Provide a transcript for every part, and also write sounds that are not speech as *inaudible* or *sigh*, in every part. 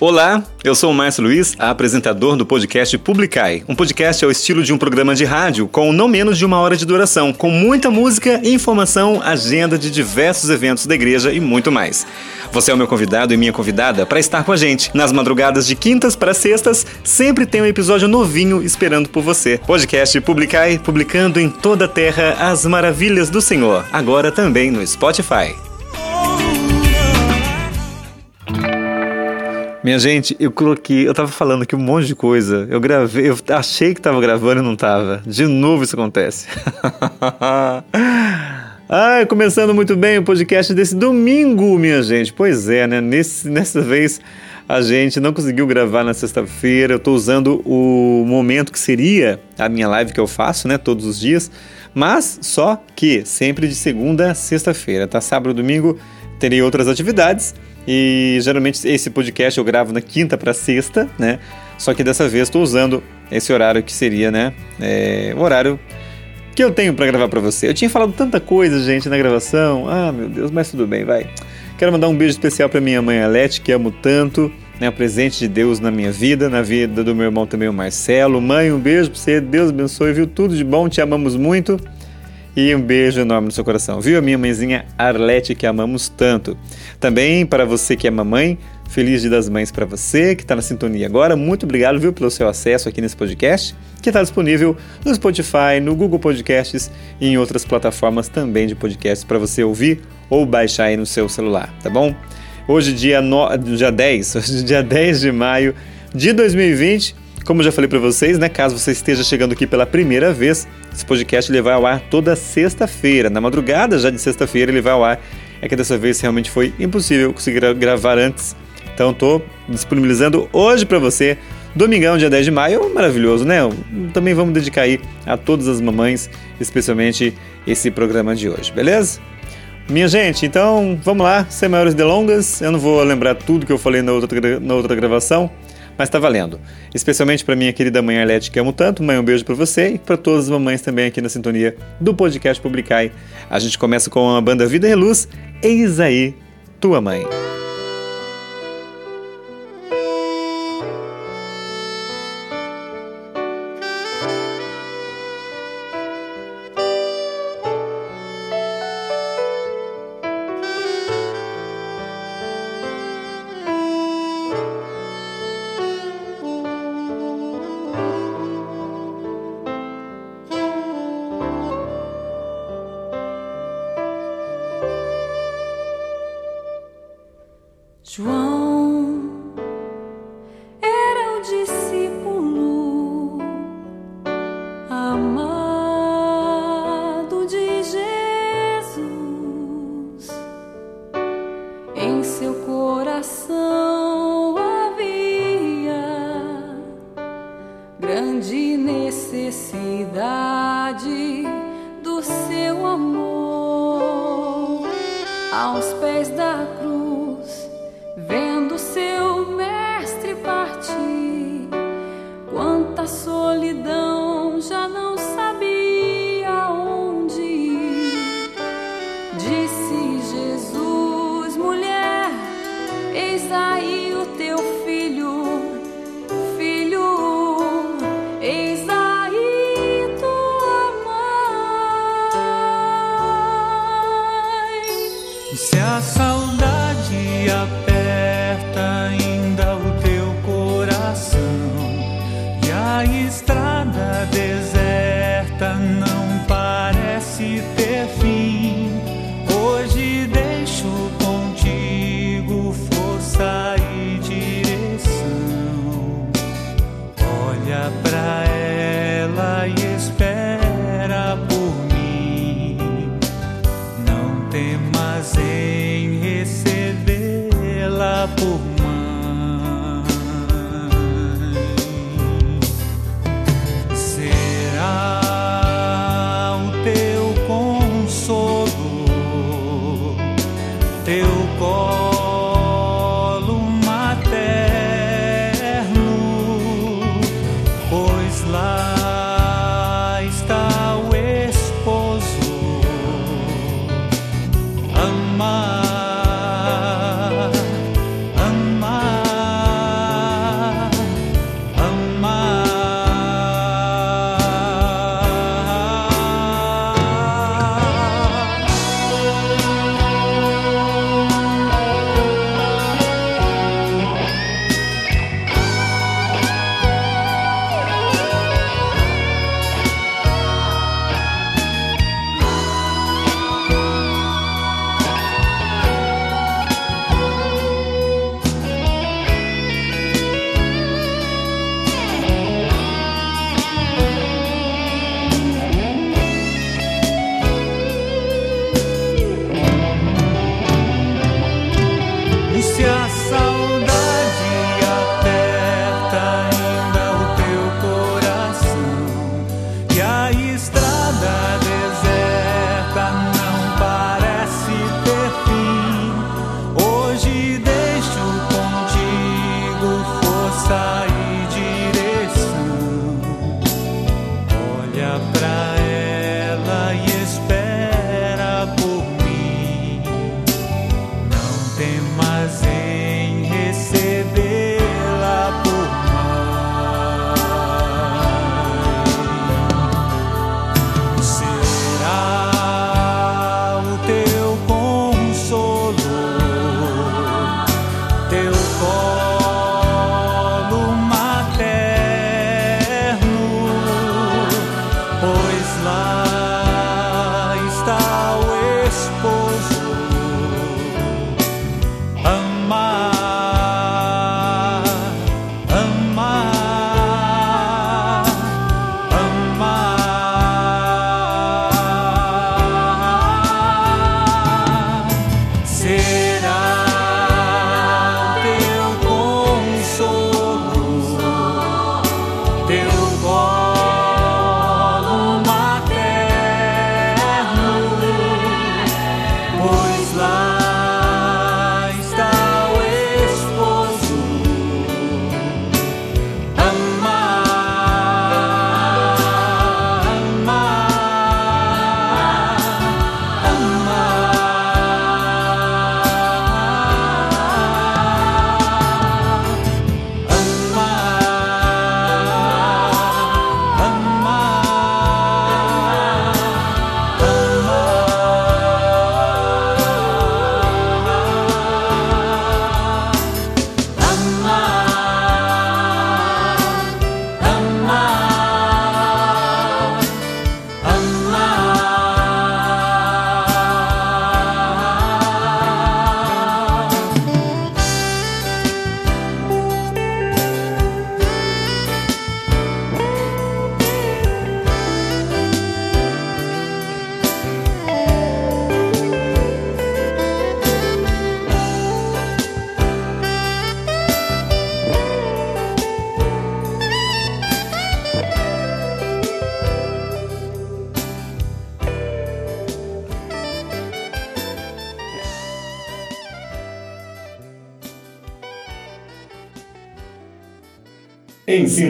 Olá, eu sou o Márcio Luiz, apresentador do podcast Publicai. Um podcast ao estilo de um programa de rádio com não menos de uma hora de duração, com muita música, informação, agenda de diversos eventos da igreja e muito mais. Você é o meu convidado e minha convidada para estar com a gente. Nas madrugadas de quintas para sextas, sempre tem um episódio novinho esperando por você. Podcast Publicai, publicando em toda a terra as maravilhas do Senhor, agora também no Spotify. Minha gente, eu coloquei, eu tava falando aqui um monte de coisa. Eu gravei, eu achei que tava gravando e não tava. De novo isso acontece. *laughs* Ai, começando muito bem o podcast desse domingo, minha gente. Pois é, né? Nesse, nessa vez a gente não conseguiu gravar na sexta-feira. Eu tô usando o momento que seria a minha live que eu faço, né? Todos os dias. Mas só que sempre de segunda a sexta-feira, tá? Sábado e domingo terei outras atividades. E geralmente esse podcast eu gravo na quinta para sexta, né? Só que dessa vez estou usando esse horário que seria, né? É, o horário que eu tenho para gravar para você. Eu tinha falado tanta coisa, gente, na gravação. Ah, meu Deus, mas tudo bem, vai. Quero mandar um beijo especial para minha mãe Alete, que amo tanto, né? Presente de Deus na minha vida, na vida do meu irmão também, o Marcelo. Mãe, um beijo para você. Deus abençoe, viu? Tudo de bom, te amamos muito. E um beijo enorme no seu coração, viu? A minha mãezinha Arlete, que amamos tanto. Também para você que é mamãe, feliz Dia das Mães para você que está na sintonia agora. Muito obrigado, viu, pelo seu acesso aqui nesse podcast, que está disponível no Spotify, no Google Podcasts e em outras plataformas também de podcasts para você ouvir ou baixar aí no seu celular, tá bom? Hoje, dia, no... dia 10, *laughs* hoje, dia 10 de maio de 2020. Como eu já falei para vocês, né, caso você esteja chegando aqui pela primeira vez, esse podcast ele vai ao ar toda sexta-feira. Na madrugada já de sexta-feira ele vai ao ar. É que dessa vez realmente foi impossível conseguir gravar antes. Então estou disponibilizando hoje para você, domingão, dia 10 de maio, maravilhoso, né? Também vamos dedicar aí a todas as mamães, especialmente esse programa de hoje, beleza? Minha gente, então vamos lá, sem maiores delongas. Eu não vou lembrar tudo que eu falei na outra, na outra gravação mas tá valendo. Especialmente para minha querida mãe Arlete, que amo tanto. Mãe, um beijo para você e para todas as mamães também aqui na sintonia do podcast Publicai. A gente começa com a banda Vida e Luz. Eis aí, tua mãe. Pra ela e espera por mim. Não temas em recebê-la por mim.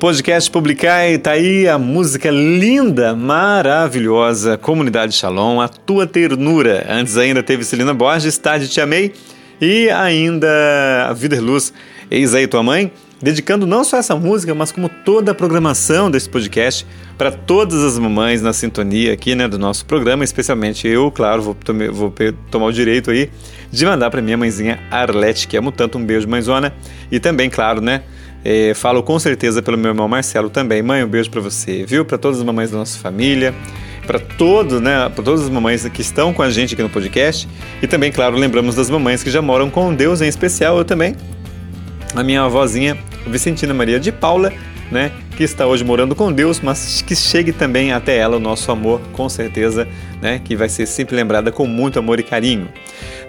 Podcast Publicai tá aí a música linda, maravilhosa, Comunidade Shalom, a tua ternura. Antes ainda teve Celina Borges, Tarde Te Amei e ainda a Vida Luz, Eis aí tua mãe, dedicando não só essa música, mas como toda a programação desse podcast para todas as mamães na sintonia aqui, né, do nosso programa, especialmente eu, claro, vou, tome, vou tomar o direito aí de mandar para minha mãezinha Arlete, que amo tanto, um beijo mãezona, e também, claro, né, é, falo com certeza pelo meu irmão Marcelo também. Mãe, um beijo para você, viu? Para todas as mamães da nossa família, para todos, né, para todas as mamães que estão com a gente aqui no podcast. E também, claro, lembramos das mamães que já moram com Deus, em especial eu também. A minha avózinha Vicentina Maria de Paula, né, que está hoje morando com Deus, mas que chegue também até ela o nosso amor, com certeza, né, que vai ser sempre lembrada com muito amor e carinho.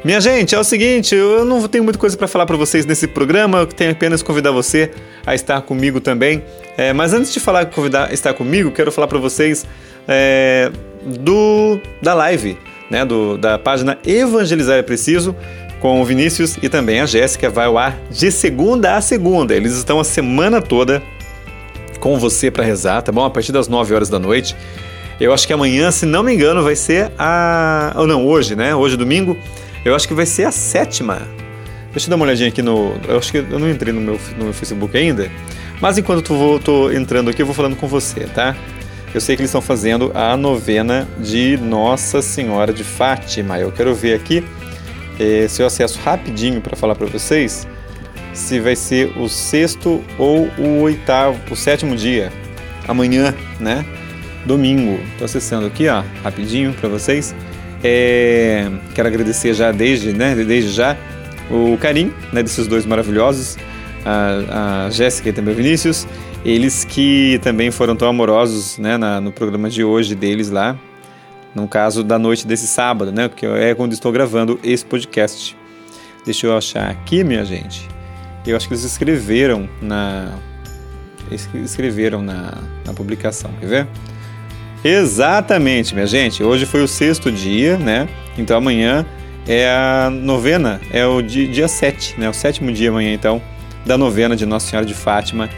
Minha gente, é o seguinte, eu não tenho muita coisa para falar para vocês nesse programa, eu tenho apenas convidar você a estar comigo também. É, mas antes de falar convidar estar comigo, quero falar para vocês é, do da live, né, do, da página Evangelizar é Preciso, com o Vinícius e também a Jéssica vai ao ar de segunda a segunda. Eles estão a semana toda com você para rezar, tá bom? A partir das 9 horas da noite. Eu acho que amanhã, se não me engano, vai ser a. Ou não, hoje, né? Hoje, domingo, eu acho que vai ser a sétima. Deixa eu dar uma olhadinha aqui no. Eu acho que eu não entrei no meu, no meu Facebook ainda. Mas enquanto eu tô entrando aqui, eu vou falando com você, tá? Eu sei que eles estão fazendo a novena de Nossa Senhora de Fátima. Eu quero ver aqui eh, se eu acesso rapidinho para falar para vocês se vai ser o sexto ou o oitavo, o sétimo dia, amanhã, né? Domingo. Estou acessando aqui, ó, rapidinho para vocês. É, quero agradecer já desde, né, desde já o carinho né, desses dois maravilhosos, a, a Jéssica e também o Vinícius, eles que também foram tão amorosos né, na, no programa de hoje deles lá, no caso da noite desse sábado, né, porque é quando estou gravando esse podcast. Deixa eu achar aqui, minha gente. Eu acho que eles escreveram na escreveram na, na publicação, quer ver? Exatamente, minha gente. Hoje foi o sexto dia, né? Então amanhã é a novena, é o dia, dia 7, né? O sétimo dia amanhã, então, da novena de Nossa Senhora de Fátima.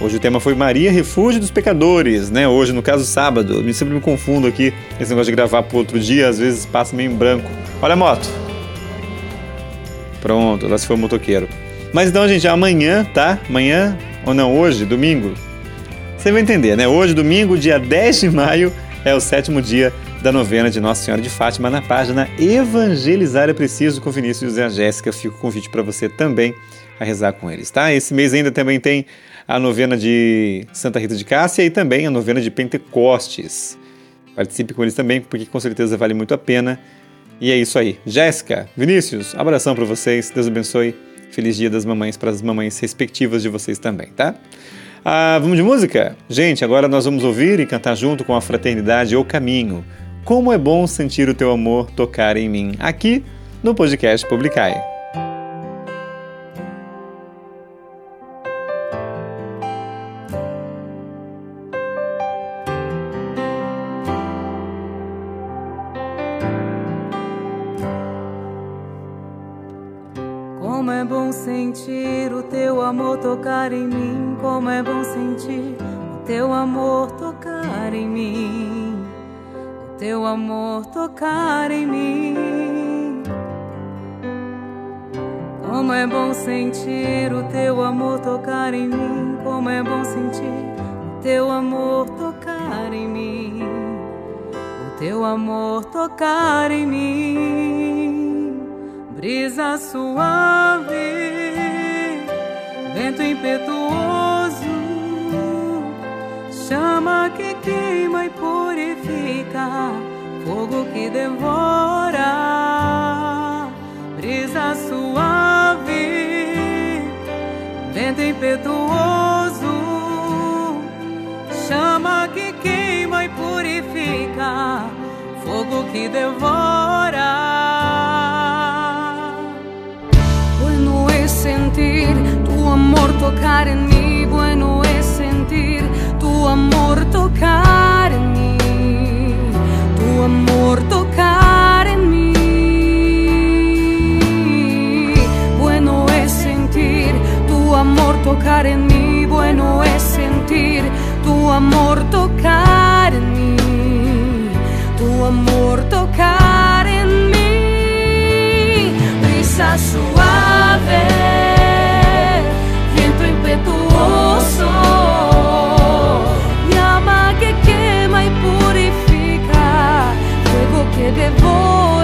Hoje o tema foi Maria, refúgio dos pecadores, né? Hoje, no caso, sábado. Eu sempre me confundo aqui, esse negócio de gravar para outro dia, às vezes passa meio em branco. Olha a moto. Pronto, lá se foi o motoqueiro. Mas então, gente, amanhã, tá? Amanhã, ou não, hoje, domingo, você vai entender, né? Hoje, domingo, dia 10 de maio, é o sétimo dia da novena de Nossa Senhora de Fátima na página Evangelizar é Preciso com Vinícius e a Jéssica. Fica o convite para você também a rezar com eles, tá? Esse mês ainda também tem a novena de Santa Rita de Cássia e também a novena de Pentecostes. Participe com eles também, porque com certeza vale muito a pena. E é isso aí. Jéssica, Vinícius, abração para vocês. Deus abençoe. Feliz Dia das Mamães para as mamães respectivas de vocês também, tá? Ah, vamos de música? Gente, agora nós vamos ouvir e cantar junto com a fraternidade O Caminho. Como é bom sentir o teu amor tocar em mim, aqui no podcast Publicai. Amor tocar em mim, como é bom sentir o teu amor tocar em mim, o teu amor tocar em mim. Como é bom sentir o teu amor tocar em mim, como é bom sentir o teu amor tocar em mim, o teu amor tocar em mim. Brisa suave, vento impetuoso, chama que queima e purifica, fogo que devora, brisa suave, vento impetuoso, chama que queima e purifica, fogo que devora. sentir tu amor tocar en mí, bueno es sentir tu amor tocar en mí, tu amor tocar en mí. Bueno es sentir tu amor tocar en mí, bueno es sentir amor tocar en mí, tu amor tocar en mí, brisa suave, que quema y purifica, fuego que devora,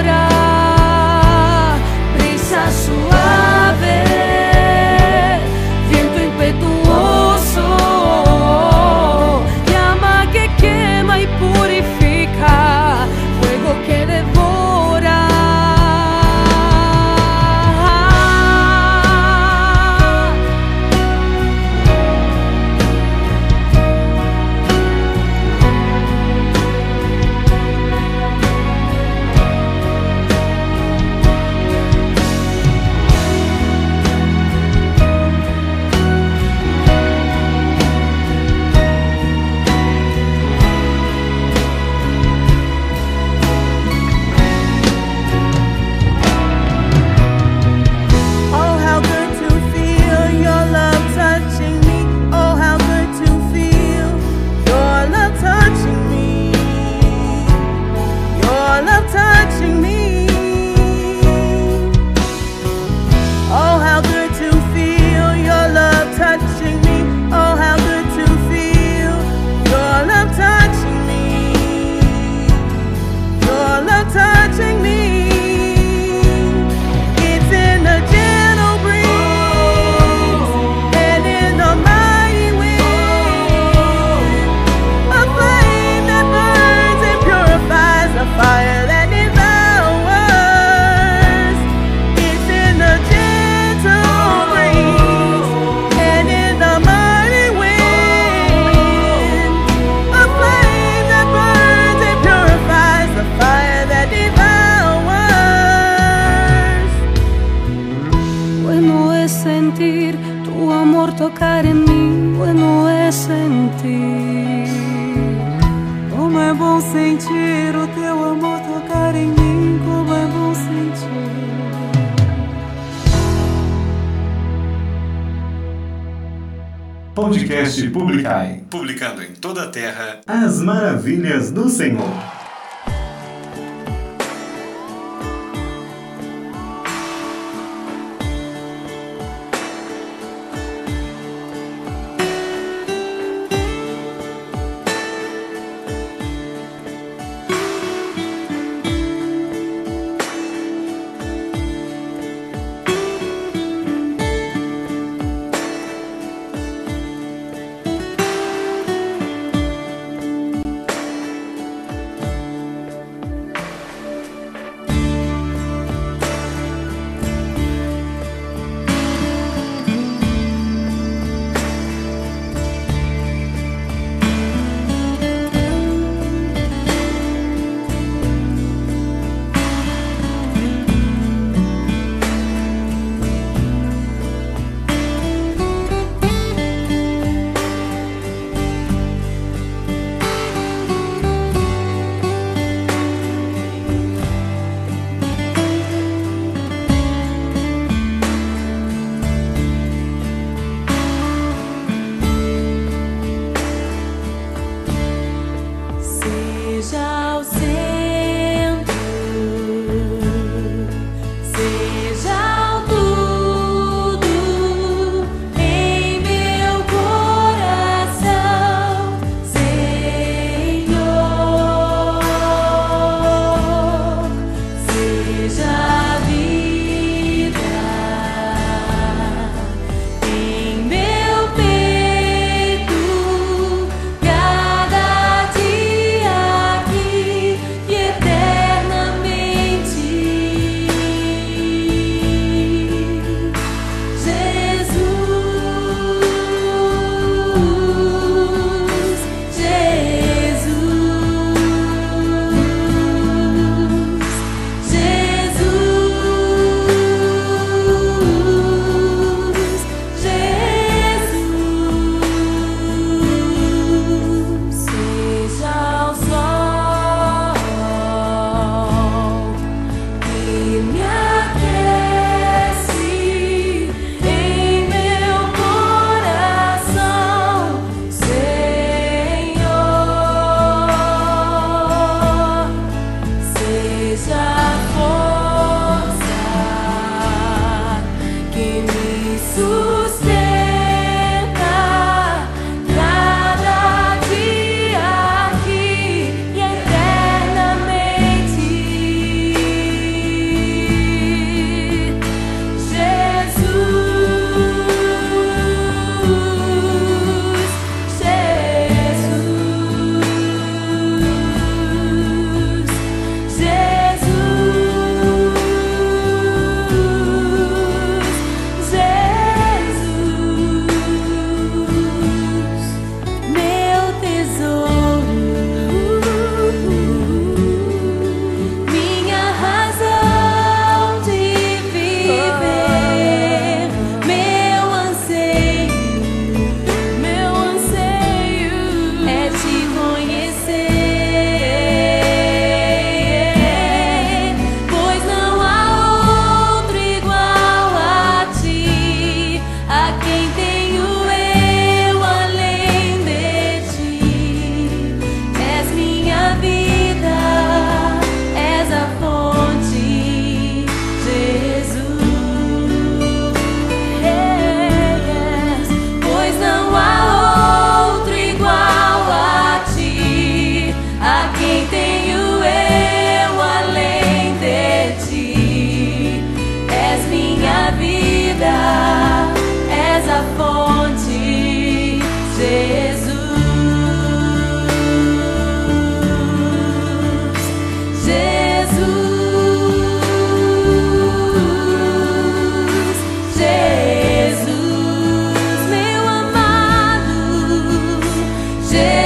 Jesus.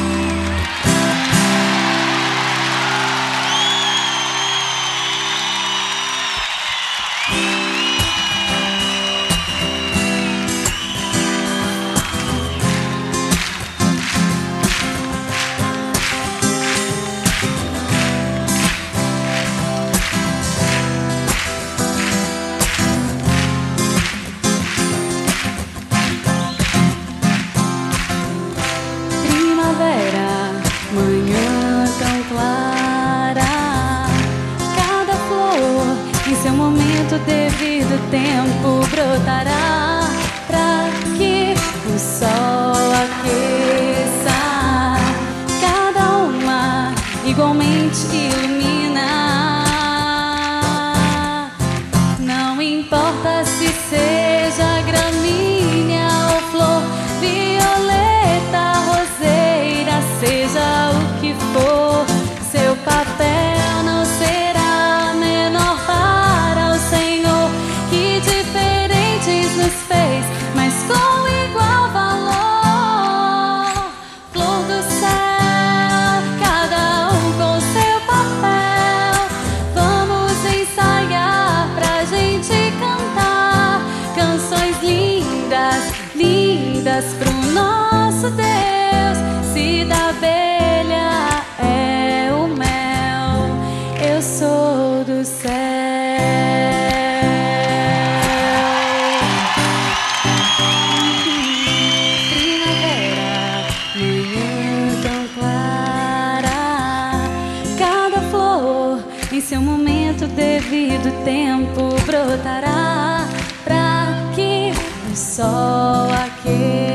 só aquele.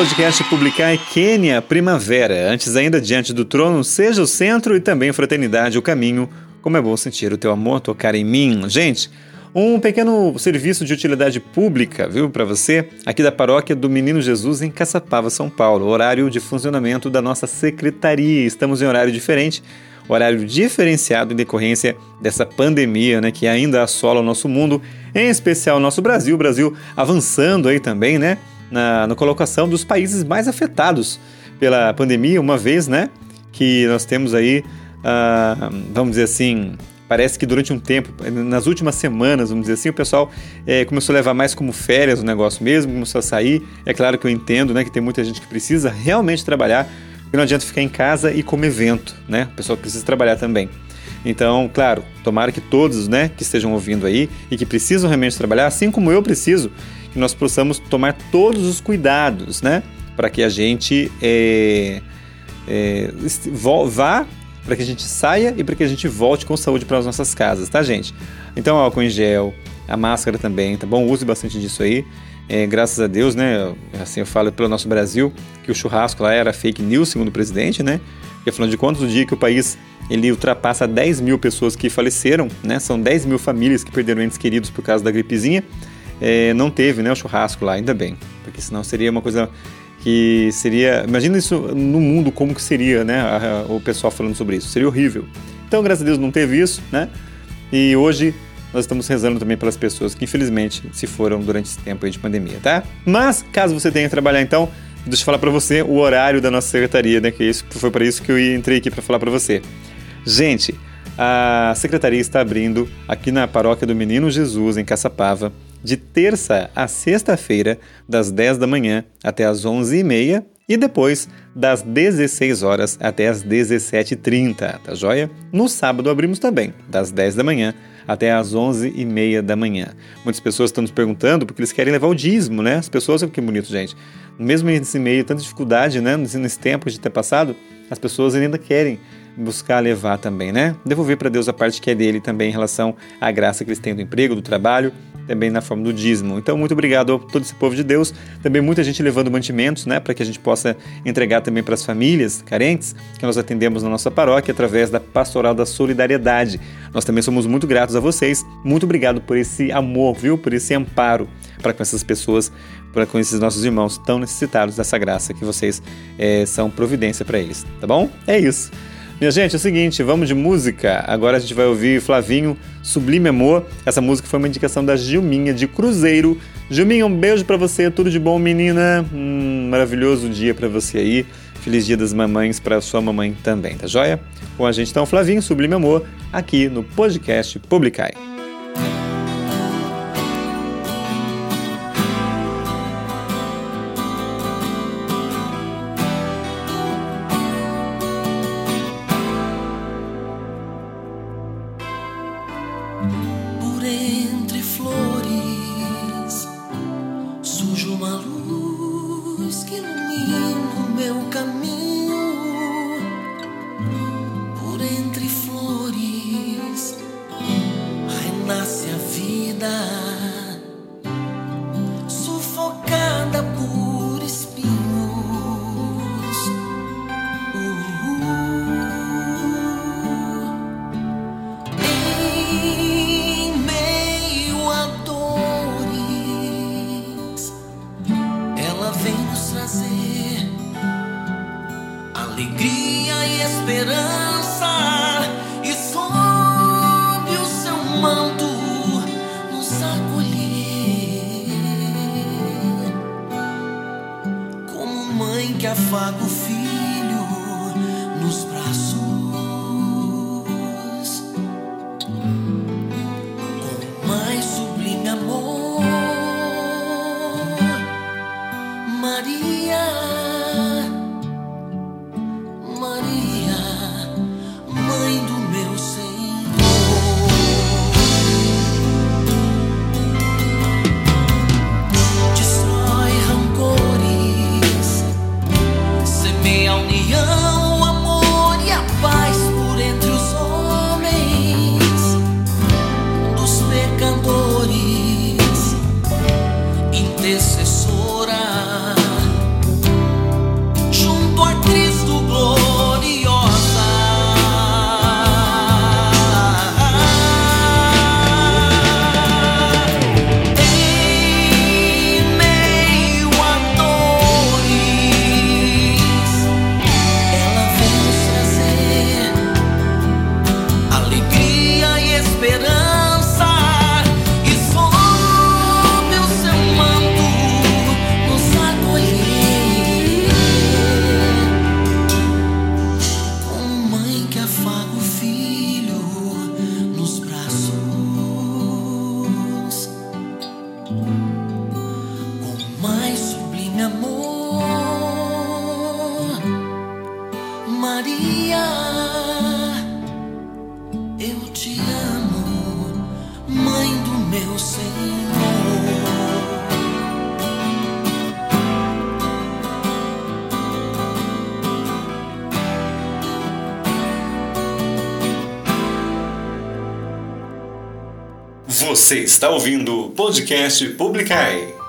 Podcast Publicar Quênia Primavera, antes ainda diante do trono, seja o centro e também fraternidade o caminho. Como é bom sentir o teu amor tocar em mim. Gente, um pequeno serviço de utilidade pública, viu, para você, aqui da paróquia do Menino Jesus em Caçapava, São Paulo. Horário de funcionamento da nossa secretaria. Estamos em horário diferente, horário diferenciado em decorrência dessa pandemia, né, que ainda assola o nosso mundo, em especial o nosso Brasil. Brasil avançando aí também, né? Na, na colocação dos países mais afetados pela pandemia, uma vez, né, que nós temos aí, uh, vamos dizer assim, parece que durante um tempo, nas últimas semanas, vamos dizer assim, o pessoal é, começou a levar mais como férias o negócio mesmo, começou a sair. É claro que eu entendo, né, que tem muita gente que precisa realmente trabalhar, e não adianta ficar em casa e comer vento, né? O pessoal precisa trabalhar também. Então, claro, tomara que todos, né, que estejam ouvindo aí e que precisam realmente trabalhar, assim como eu preciso, que nós possamos tomar todos os cuidados, né? Para que a gente é, é, vá, para que a gente saia e para que a gente volte com saúde para as nossas casas, tá, gente? Então, álcool em gel, a máscara também, tá bom? Use bastante disso aí. É, graças a Deus, né? Assim eu falo pelo nosso Brasil, que o churrasco lá era fake news, segundo o presidente, né? E afinal de contas, no dia que o país ele ultrapassa 10 mil pessoas que faleceram, né? São 10 mil famílias que perderam entes queridos por causa da gripezinha é, não teve né, o churrasco lá, ainda bem, porque senão seria uma coisa que seria. Imagina isso no mundo, como que seria, né? A, a, o pessoal falando sobre isso. Seria horrível. Então, graças a Deus, não teve isso, né? E hoje nós estamos rezando também pelas pessoas que infelizmente se foram durante esse tempo de pandemia, tá? Mas, caso você tenha que trabalhar então, deixa eu falar para você o horário da nossa secretaria, né? Que isso, foi para isso que eu entrei aqui para falar para você. Gente, a secretaria está abrindo aqui na paróquia do Menino Jesus, em Caçapava, de terça a sexta-feira, das 10 da manhã até as 11h30 e depois das 16 horas até as 17h30, tá joia? No sábado abrimos também, das 10 da manhã até as 11h30 da manhã. Muitas pessoas estão nos perguntando porque eles querem levar o dízimo, né? As pessoas, que bonito, gente. Mesmo nesse meio, tanta dificuldade, né? Nesse tempo de ter passado, as pessoas ainda querem buscar levar também, né? Devolver para Deus a parte que é dele também em relação à graça que eles têm do emprego, do trabalho também na forma do dízimo. Então, muito obrigado a todo esse povo de Deus. Também muita gente levando mantimentos, né, para que a gente possa entregar também para as famílias carentes que nós atendemos na nossa paróquia através da Pastoral da Solidariedade. Nós também somos muito gratos a vocês. Muito obrigado por esse amor, viu? Por esse amparo para com essas pessoas, para com esses nossos irmãos tão necessitados dessa graça que vocês é, são providência para eles, tá bom? É isso. Minha gente, é o seguinte, vamos de música. Agora a gente vai ouvir Flavinho, Sublime Amor. Essa música foi uma indicação da Gilminha de Cruzeiro. Gilminha, um beijo para você, tudo de bom, menina. Um maravilhoso dia para você aí. Feliz Dia das Mamães para sua mamãe também, tá joia? Com a gente então, Flavinho, Sublime Amor, aqui no podcast Publicai. está ouvindo o podcast Publicai.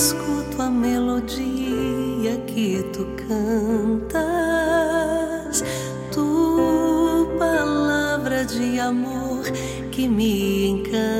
escuto a melodia que tu cantas, tu palavra de amor que me encanta.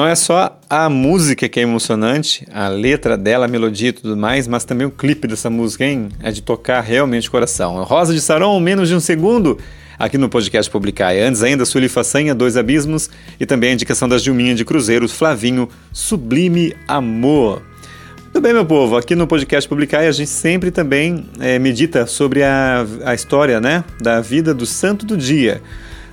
não é só a música que é emocionante, a letra dela, a melodia e tudo mais, mas também o clipe dessa música, hein? É de tocar realmente o coração. É Rosa de Saron, menos de um segundo, aqui no podcast Publicar. Antes ainda, Sueli Façanha, Dois Abismos e também a indicação das Gilminha de Cruzeiro, Flavinho, Sublime Amor. Tudo bem, meu povo? Aqui no podcast Publicar a gente sempre também é, medita sobre a, a história, né? Da vida do santo do dia.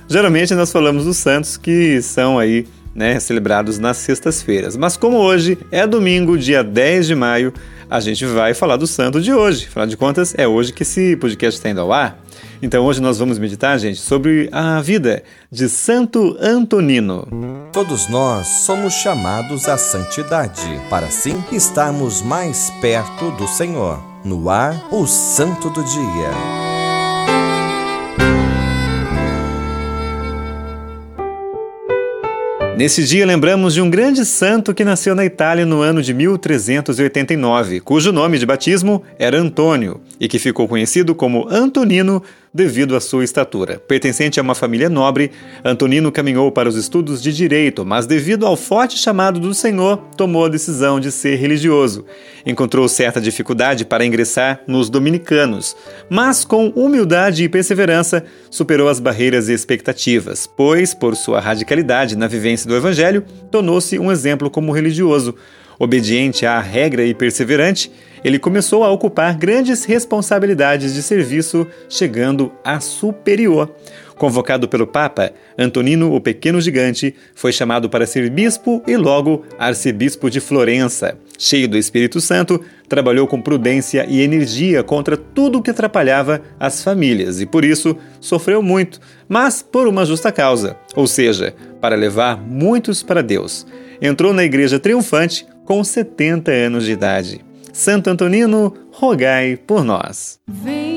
Geralmente nós falamos dos santos que são aí né, celebrados nas sextas-feiras. Mas como hoje é domingo, dia 10 de maio, a gente vai falar do santo de hoje. Afinal de contas, é hoje que esse podcast está indo ao ar. Então hoje nós vamos meditar, gente, sobre a vida de Santo Antonino. Todos nós somos chamados à santidade, para assim estarmos mais perto do Senhor. No ar, o Santo do Dia. Nesse dia lembramos de um grande santo que nasceu na Itália no ano de 1389, cujo nome de batismo era Antônio e que ficou conhecido como Antonino devido à sua estatura. Pertencente a uma família nobre, Antonino caminhou para os estudos de direito, mas devido ao forte chamado do Senhor, tomou a decisão de ser religioso. Encontrou certa dificuldade para ingressar nos dominicanos, mas com humildade e perseverança superou as barreiras e expectativas, pois, por sua radicalidade na vivência do evangelho, tornou-se um exemplo como religioso. Obediente à regra e perseverante, ele começou a ocupar grandes responsabilidades de serviço, chegando a superior. Convocado pelo Papa, Antonino, o Pequeno Gigante, foi chamado para ser bispo e logo arcebispo de Florença. Cheio do Espírito Santo, trabalhou com prudência e energia contra tudo o que atrapalhava as famílias e por isso sofreu muito, mas por uma justa causa, ou seja, para levar muitos para Deus. Entrou na igreja triunfante com 70 anos de idade. Santo Antonino, rogai por nós. Vem,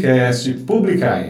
podcast Publicai.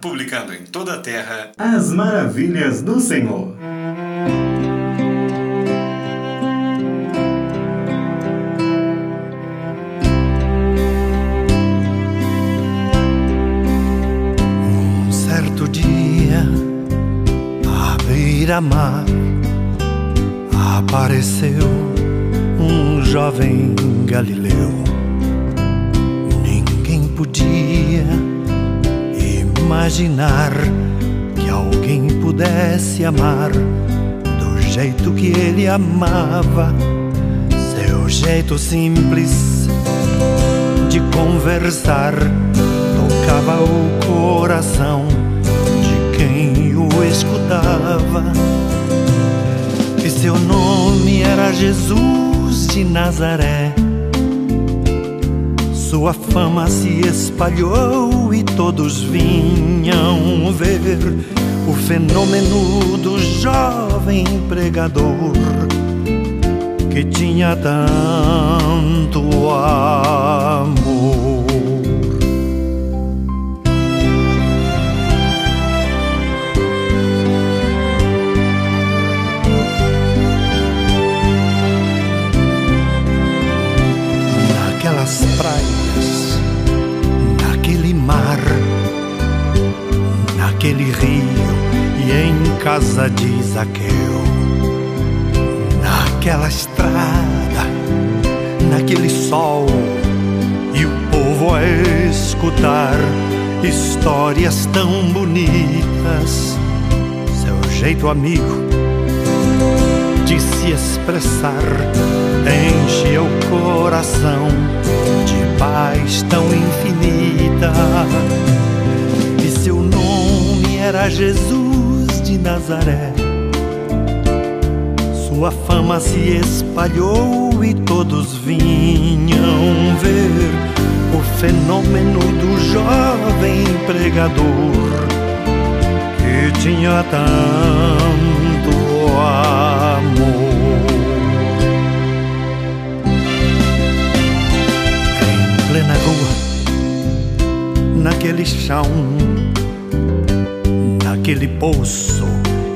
publicando em toda a terra as maravilhas do Senhor. Um certo dia, à beira-mar, apareceu um jovem galileu. Ninguém podia imaginar que alguém pudesse amar do jeito que ele amava, seu jeito simples de conversar tocava o coração de quem o escutava. E seu nome era Jesus de Nazaré. Sua fama se espalhou e todos vinham ver o fenômeno do jovem pregador que tinha tanto amor. de Zaqueu. Naquela estrada, naquele sol, e o povo a escutar histórias tão bonitas. Seu jeito amigo de se expressar enche o coração de paz tão infinita. E seu nome era Jesus Nazaré. Sua fama se espalhou e todos vinham ver o fenômeno do jovem pregador que tinha tanto amor. Em plena rua, naquele chão, naquele poço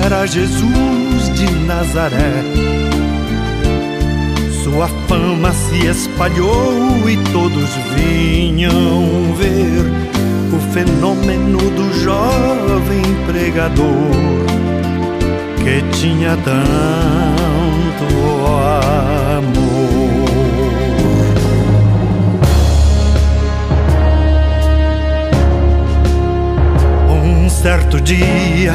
Era Jesus de Nazaré. Sua fama se espalhou e todos vinham ver o fenômeno do jovem pregador que tinha tanto amor. Um certo dia,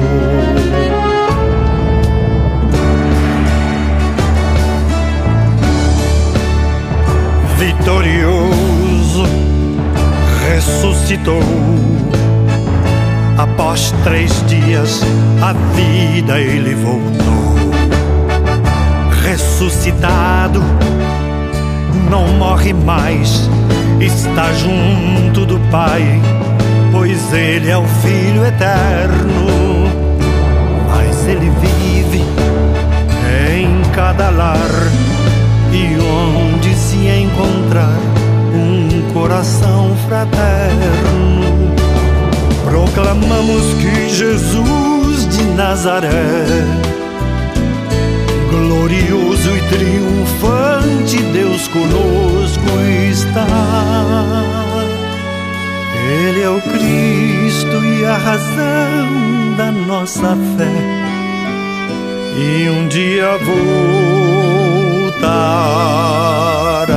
Vitorioso, ressuscitou. Após três dias, a vida ele voltou ressuscitado, não morre mais, está junto do Pai, pois Ele é o Filho eterno. Mas Ele vive em cada lar encontrar um coração fraterno. Proclamamos que Jesus de Nazaré glorioso e triunfante, Deus conosco está. Ele é o Cristo e a razão da nossa fé, e um dia voltará.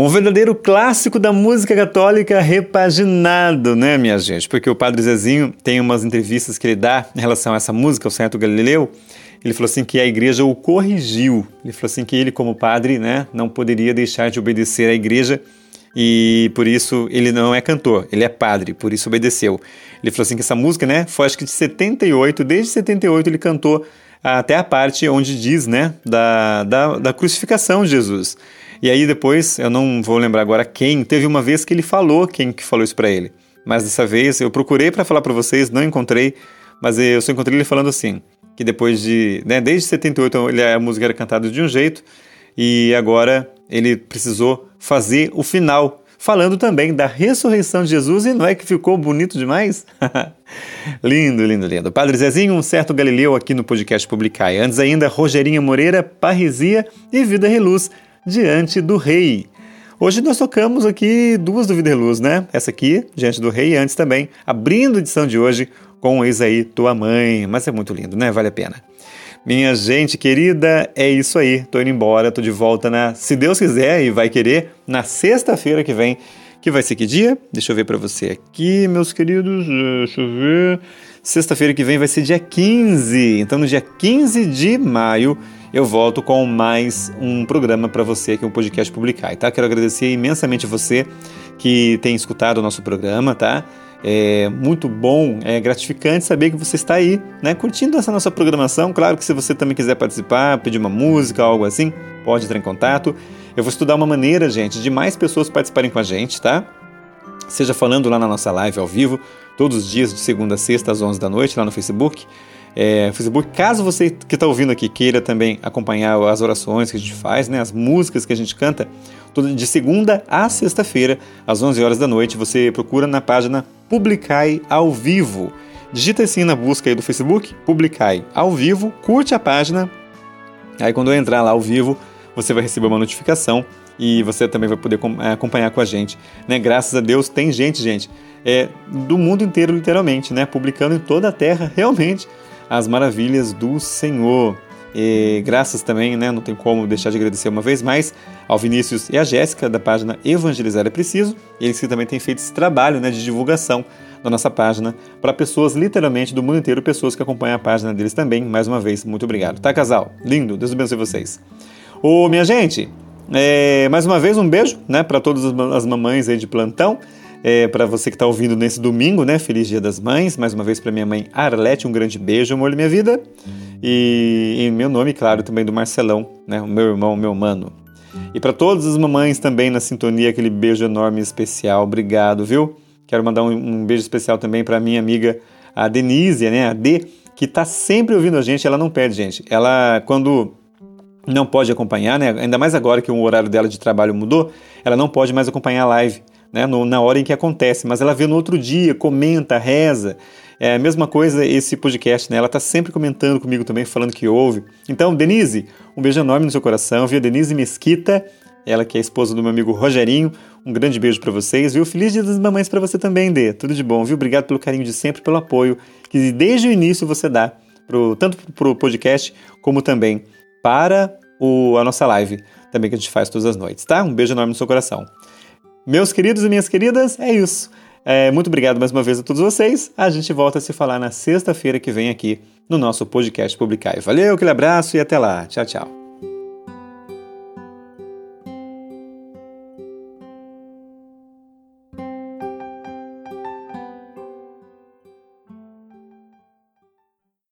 Um verdadeiro clássico da música católica repaginado, né, minha gente? Porque o Padre Zezinho tem umas entrevistas que ele dá em relação a essa música, o Santo Galileu. Ele falou assim que a igreja o corrigiu. Ele falou assim que ele, como padre, né, não poderia deixar de obedecer à igreja e por isso ele não é cantor, ele é padre, por isso obedeceu. Ele falou assim que essa música, né, foi acho que de 78, desde 78 ele cantou até a parte onde diz, né, da, da, da crucificação de Jesus. E aí depois, eu não vou lembrar agora quem, teve uma vez que ele falou quem que falou isso para ele. Mas dessa vez eu procurei para falar para vocês, não encontrei, mas eu só encontrei ele falando assim, que depois de, né, desde 78 ele, a música era cantada de um jeito e agora ele precisou fazer o final, falando também da ressurreição de Jesus e não é que ficou bonito demais? *laughs* lindo, lindo, lindo. Padre Zezinho, um certo Galileu aqui no podcast Publicai. Antes ainda, Rogerinha Moreira, Parrisia e Vida Reluz, diante do Rei. Hoje nós tocamos aqui duas do Vida Reluz, né? Essa aqui, diante do Rei, e antes também, abrindo a edição de hoje com Eis aí tua mãe. Mas é muito lindo, né? Vale a pena. Minha gente querida, é isso aí. Tô indo embora, tô de volta na, se Deus quiser e vai querer, na sexta-feira que vem. Que vai ser que dia? Deixa eu ver para você aqui, meus queridos. Deixa eu ver. Sexta-feira que vem vai ser dia 15. Então, no dia 15 de maio, eu volto com mais um programa para você aqui, um podcast publicar, tá? Quero agradecer imensamente você que tem escutado o nosso programa, tá? É muito bom, é gratificante saber que você está aí, né, curtindo essa nossa programação. Claro que se você também quiser participar, pedir uma música, algo assim, pode entrar em contato. Eu vou estudar uma maneira, gente, de mais pessoas participarem com a gente, tá? Seja falando lá na nossa live ao vivo, todos os dias de segunda a sexta às 11 da noite lá no Facebook. É, Facebook, caso você que está ouvindo aqui queira também acompanhar as orações que a gente faz, né, as músicas que a gente canta, de segunda a sexta-feira, às 11 horas da noite, você procura na página Publicai ao Vivo. Digita assim na busca aí do Facebook, Publicai ao Vivo, curte a página. Aí quando eu entrar lá ao vivo, você vai receber uma notificação e você também vai poder é, acompanhar com a gente. Né? Graças a Deus tem gente, gente, é, do mundo inteiro literalmente, né? publicando em toda a terra *laughs* realmente as maravilhas do Senhor. E graças também, né, não tem como deixar de agradecer uma vez mais ao Vinícius e à Jéssica da página Evangelizar é Preciso, eles que também têm feito esse trabalho né, de divulgação da nossa página para pessoas literalmente do mundo inteiro, pessoas que acompanham a página deles também. Mais uma vez, muito obrigado. Tá, casal? Lindo, Deus abençoe vocês. Ô, minha gente, é, mais uma vez um beijo né, para todas as mamães aí de plantão. É, para você que está ouvindo nesse domingo, né? Feliz Dia das Mães. Mais uma vez para minha mãe Arlete, um grande beijo, amor da minha vida. E em meu nome, claro, também do Marcelão, né? O meu irmão, meu mano. E para todas as mamães também na sintonia, aquele beijo enorme e especial. Obrigado, viu? Quero mandar um, um beijo especial também para minha amiga, a Denise, né? A D, que está sempre ouvindo a gente. Ela não perde, gente. Ela, quando não pode acompanhar, né? Ainda mais agora que o horário dela de trabalho mudou, ela não pode mais acompanhar a live né, no, na hora em que acontece, mas ela vê no outro dia, comenta, reza. É a mesma coisa esse podcast, né? Ela está sempre comentando comigo também, falando que ouve. Então, Denise, um beijo enorme no seu coração, viu? Denise Mesquita, ela que é esposa do meu amigo Rogerinho. Um grande beijo para vocês, viu? Feliz Dia das Mamães para você também, Dê. Tudo de bom, viu? Obrigado pelo carinho de sempre, pelo apoio que desde o início você dá, pro, tanto para o podcast como também para o, a nossa live, também que a gente faz todas as noites, tá? Um beijo enorme no seu coração. Meus queridos e minhas queridas, é isso. É, muito obrigado mais uma vez a todos vocês. A gente volta a se falar na sexta-feira que vem aqui no nosso podcast Publicar. Valeu, aquele abraço e até lá. Tchau, tchau.